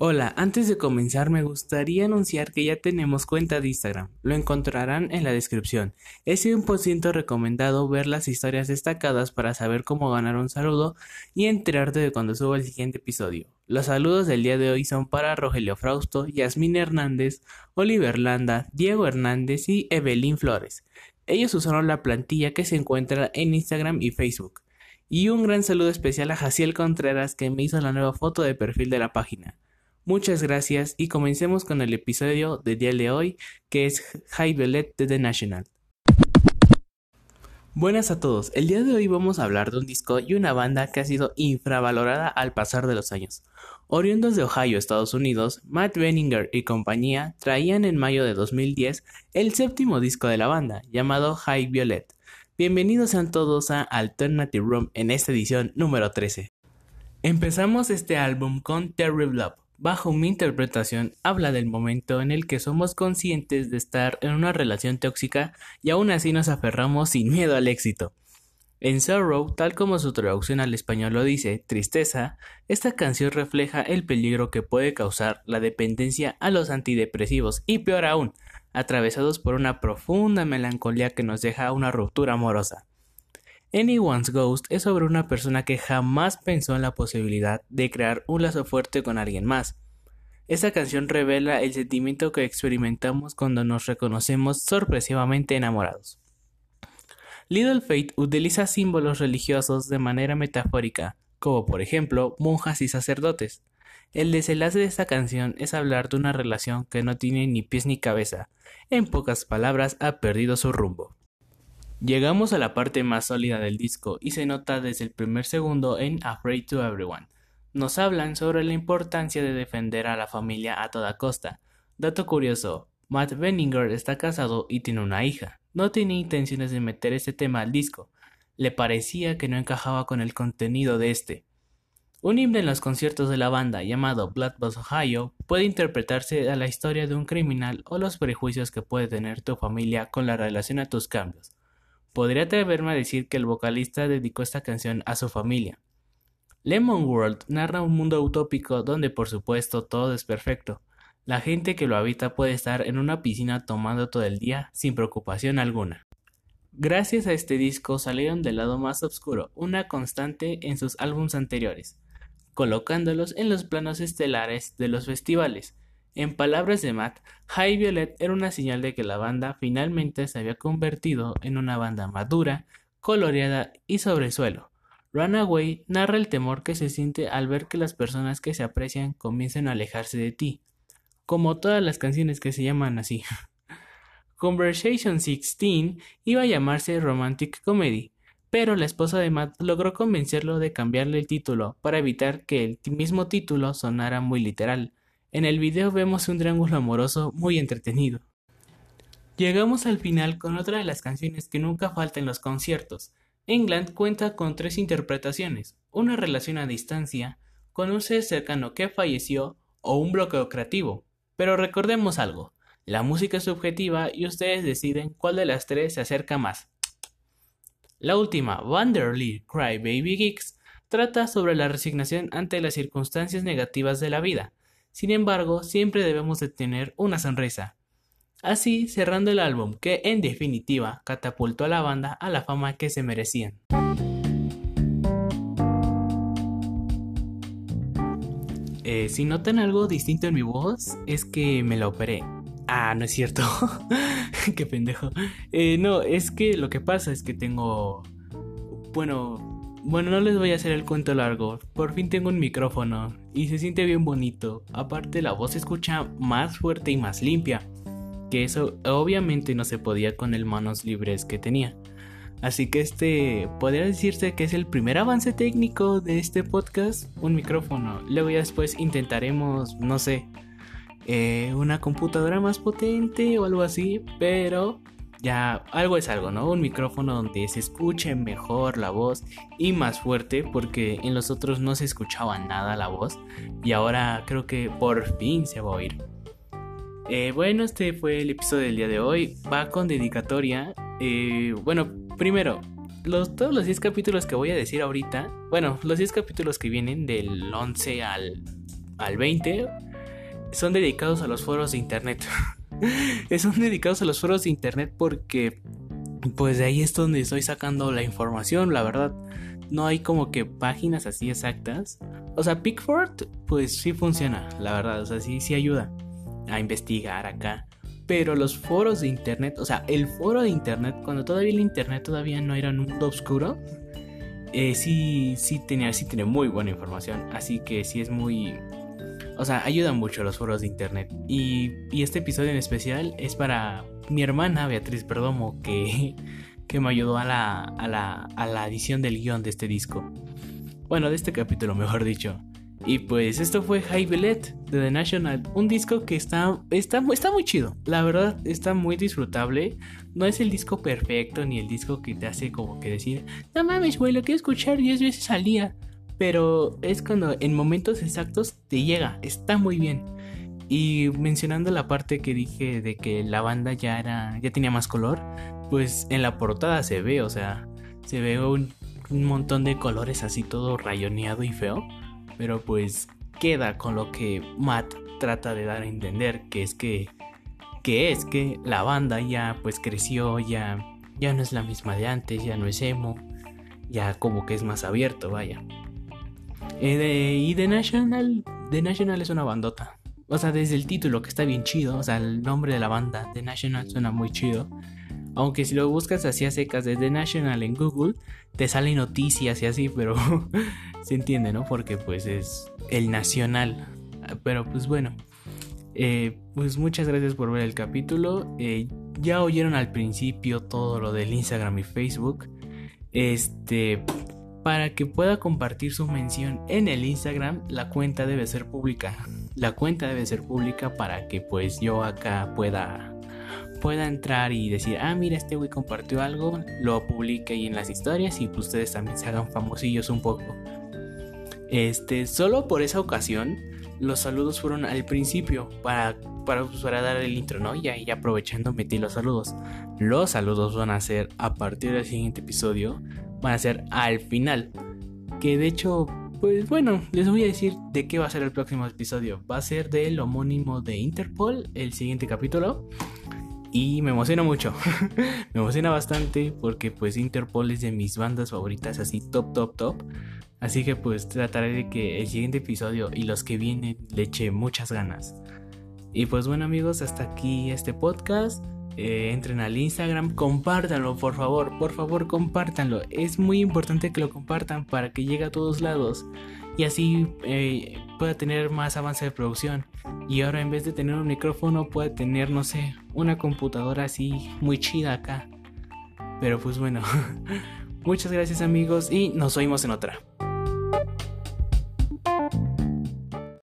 Hola, antes de comenzar me gustaría anunciar que ya tenemos cuenta de Instagram. Lo encontrarán en la descripción. Es 100% recomendado ver las historias destacadas para saber cómo ganar un saludo y enterarte de cuando suba el siguiente episodio. Los saludos del día de hoy son para Rogelio Frausto, Yasmín Hernández, Oliver Landa, Diego Hernández y Evelyn Flores. Ellos usaron la plantilla que se encuentra en Instagram y Facebook. Y un gran saludo especial a Jaciel Contreras que me hizo la nueva foto de perfil de la página. Muchas gracias y comencemos con el episodio de día de hoy que es High Violet de The National. Buenas a todos, el día de hoy vamos a hablar de un disco y una banda que ha sido infravalorada al pasar de los años. Oriundos de Ohio, Estados Unidos, Matt Benninger y compañía traían en mayo de 2010 el séptimo disco de la banda, llamado High Violet. Bienvenidos sean todos a Alternative Room en esta edición número 13. Empezamos este álbum con Terrible Love, bajo mi interpretación, habla del momento en el que somos conscientes de estar en una relación tóxica y aún así nos aferramos sin miedo al éxito. En Sorrow, tal como su traducción al español lo dice, tristeza, esta canción refleja el peligro que puede causar la dependencia a los antidepresivos y peor aún, atravesados por una profunda melancolía que nos deja una ruptura amorosa. Anyone's Ghost es sobre una persona que jamás pensó en la posibilidad de crear un lazo fuerte con alguien más. Esta canción revela el sentimiento que experimentamos cuando nos reconocemos sorpresivamente enamorados. Little Fate utiliza símbolos religiosos de manera metafórica, como por ejemplo monjas y sacerdotes. El desenlace de esta canción es hablar de una relación que no tiene ni pies ni cabeza, en pocas palabras ha perdido su rumbo. Llegamos a la parte más sólida del disco y se nota desde el primer segundo en Afraid to Everyone. Nos hablan sobre la importancia de defender a la familia a toda costa. Dato curioso, Matt Benninger está casado y tiene una hija. No tenía intenciones de meter este tema al disco. Le parecía que no encajaba con el contenido de este. Un himno en los conciertos de la banda llamado Blood Ohio puede interpretarse a la historia de un criminal o los prejuicios que puede tener tu familia con la relación a tus cambios. Podría atreverme a decir que el vocalista dedicó esta canción a su familia. Lemon World narra un mundo utópico donde por supuesto todo es perfecto. La gente que lo habita puede estar en una piscina tomando todo el día sin preocupación alguna. Gracias a este disco salieron del lado más oscuro, una constante en sus álbumes anteriores, colocándolos en los planos estelares de los festivales, en palabras de Matt, High Violet era una señal de que la banda finalmente se había convertido en una banda madura, coloreada y sobre suelo. Runaway narra el temor que se siente al ver que las personas que se aprecian comienzan a alejarse de ti, como todas las canciones que se llaman así. Conversation 16 iba a llamarse Romantic Comedy, pero la esposa de Matt logró convencerlo de cambiarle el título para evitar que el mismo título sonara muy literal. En el video vemos un triángulo amoroso muy entretenido. Llegamos al final con otra de las canciones que nunca falta en los conciertos. England cuenta con tres interpretaciones, una relación a distancia, con un ser cercano que falleció o un bloqueo creativo. Pero recordemos algo, la música es subjetiva y ustedes deciden cuál de las tres se acerca más. La última, Wanderly Cry Baby Geeks, trata sobre la resignación ante las circunstancias negativas de la vida, sin embargo, siempre debemos de tener una sonrisa. Así, cerrando el álbum, que en definitiva catapultó a la banda a la fama que se merecían. Eh, si notan algo distinto en mi voz, es que me la operé. Ah, no es cierto. Qué pendejo. Eh, no, es que lo que pasa es que tengo... Bueno, bueno, no les voy a hacer el cuento largo. Por fin tengo un micrófono y se siente bien bonito. Aparte la voz se escucha más fuerte y más limpia. Que eso obviamente no se podía con el manos libres que tenía. Así que este podría decirse que es el primer avance técnico de este podcast, un micrófono. Luego ya después intentaremos, no sé, eh, una computadora más potente o algo así, pero ya algo es algo, ¿no? Un micrófono donde se escuche mejor la voz y más fuerte porque en los otros no se escuchaba nada la voz y ahora creo que por fin se va a oír. Eh, bueno, este fue el episodio del día de hoy. Va con dedicatoria. Eh, bueno, primero, los, todos los 10 capítulos que voy a decir ahorita, bueno, los 10 capítulos que vienen del 11 al, al 20 son dedicados a los foros de internet. son dedicados a los foros de internet porque pues de ahí es donde estoy sacando la información, la verdad. No hay como que páginas así exactas. O sea, Pickford pues sí funciona, la verdad, o sea, sí sí ayuda a investigar acá. Pero los foros de internet, o sea, el foro de internet, cuando todavía el internet todavía no era un mundo oscuro, eh, sí, sí tenía, sí tiene muy buena información. Así que sí es muy. O sea, ayudan mucho los foros de internet. Y, y este episodio en especial es para mi hermana Beatriz Perdomo, que, que me ayudó a la, a, la, a la edición del guion de este disco. Bueno, de este capítulo, mejor dicho. Y pues esto fue High Bellet de The National, un disco que está, está, está muy chido, la verdad está muy disfrutable, no es el disco perfecto ni el disco que te hace como que decir, no mames güey, lo quiero escuchar 10 veces al día, pero es cuando en momentos exactos te llega, está muy bien. Y mencionando la parte que dije de que la banda ya era, ya tenía más color, pues en la portada se ve, o sea, se ve un, montón de colores así todo rayoneado y feo pero pues queda con lo que Matt trata de dar a entender, que es que, que es que la banda ya pues creció, ya, ya no es la misma de antes, ya no es emo, ya como que es más abierto, vaya. Eh, y The National, The National es una bandota. O sea, desde el título que está bien chido, o sea, el nombre de la banda, The National suena muy chido. Aunque si lo buscas así a secas de The National en Google, te salen noticias y así, pero se entiende, ¿no? Porque pues es el nacional. Pero pues bueno, eh, pues muchas gracias por ver el capítulo. Eh, ya oyeron al principio todo lo del Instagram y Facebook. Este, para que pueda compartir su mención en el Instagram, la cuenta debe ser pública. La cuenta debe ser pública para que pues yo acá pueda pueda entrar y decir, ah, mira, este güey compartió algo, lo publique ahí en las historias y pues ustedes también se hagan famosillos un poco. Este, solo por esa ocasión, los saludos fueron al principio para, para, pues, para dar el intro, ¿no? Y ahí aprovechando metí los saludos. Los saludos van a ser a partir del siguiente episodio, van a ser al final. Que de hecho, pues bueno, les voy a decir de qué va a ser el próximo episodio. Va a ser del homónimo de Interpol, el siguiente capítulo. Y me emociona mucho. me emociona bastante porque pues Interpol es de mis bandas favoritas, así top, top, top. Así que pues trataré de que el siguiente episodio y los que vienen le eche muchas ganas. Y pues bueno amigos, hasta aquí este podcast. Eh, entren al Instagram, compártanlo por favor, por favor compártanlo. Es muy importante que lo compartan para que llegue a todos lados y así eh, pueda tener más avance de producción. Y ahora en vez de tener un micrófono puede tener, no sé, una computadora así muy chida acá. Pero pues bueno, muchas gracias amigos y nos oímos en otra.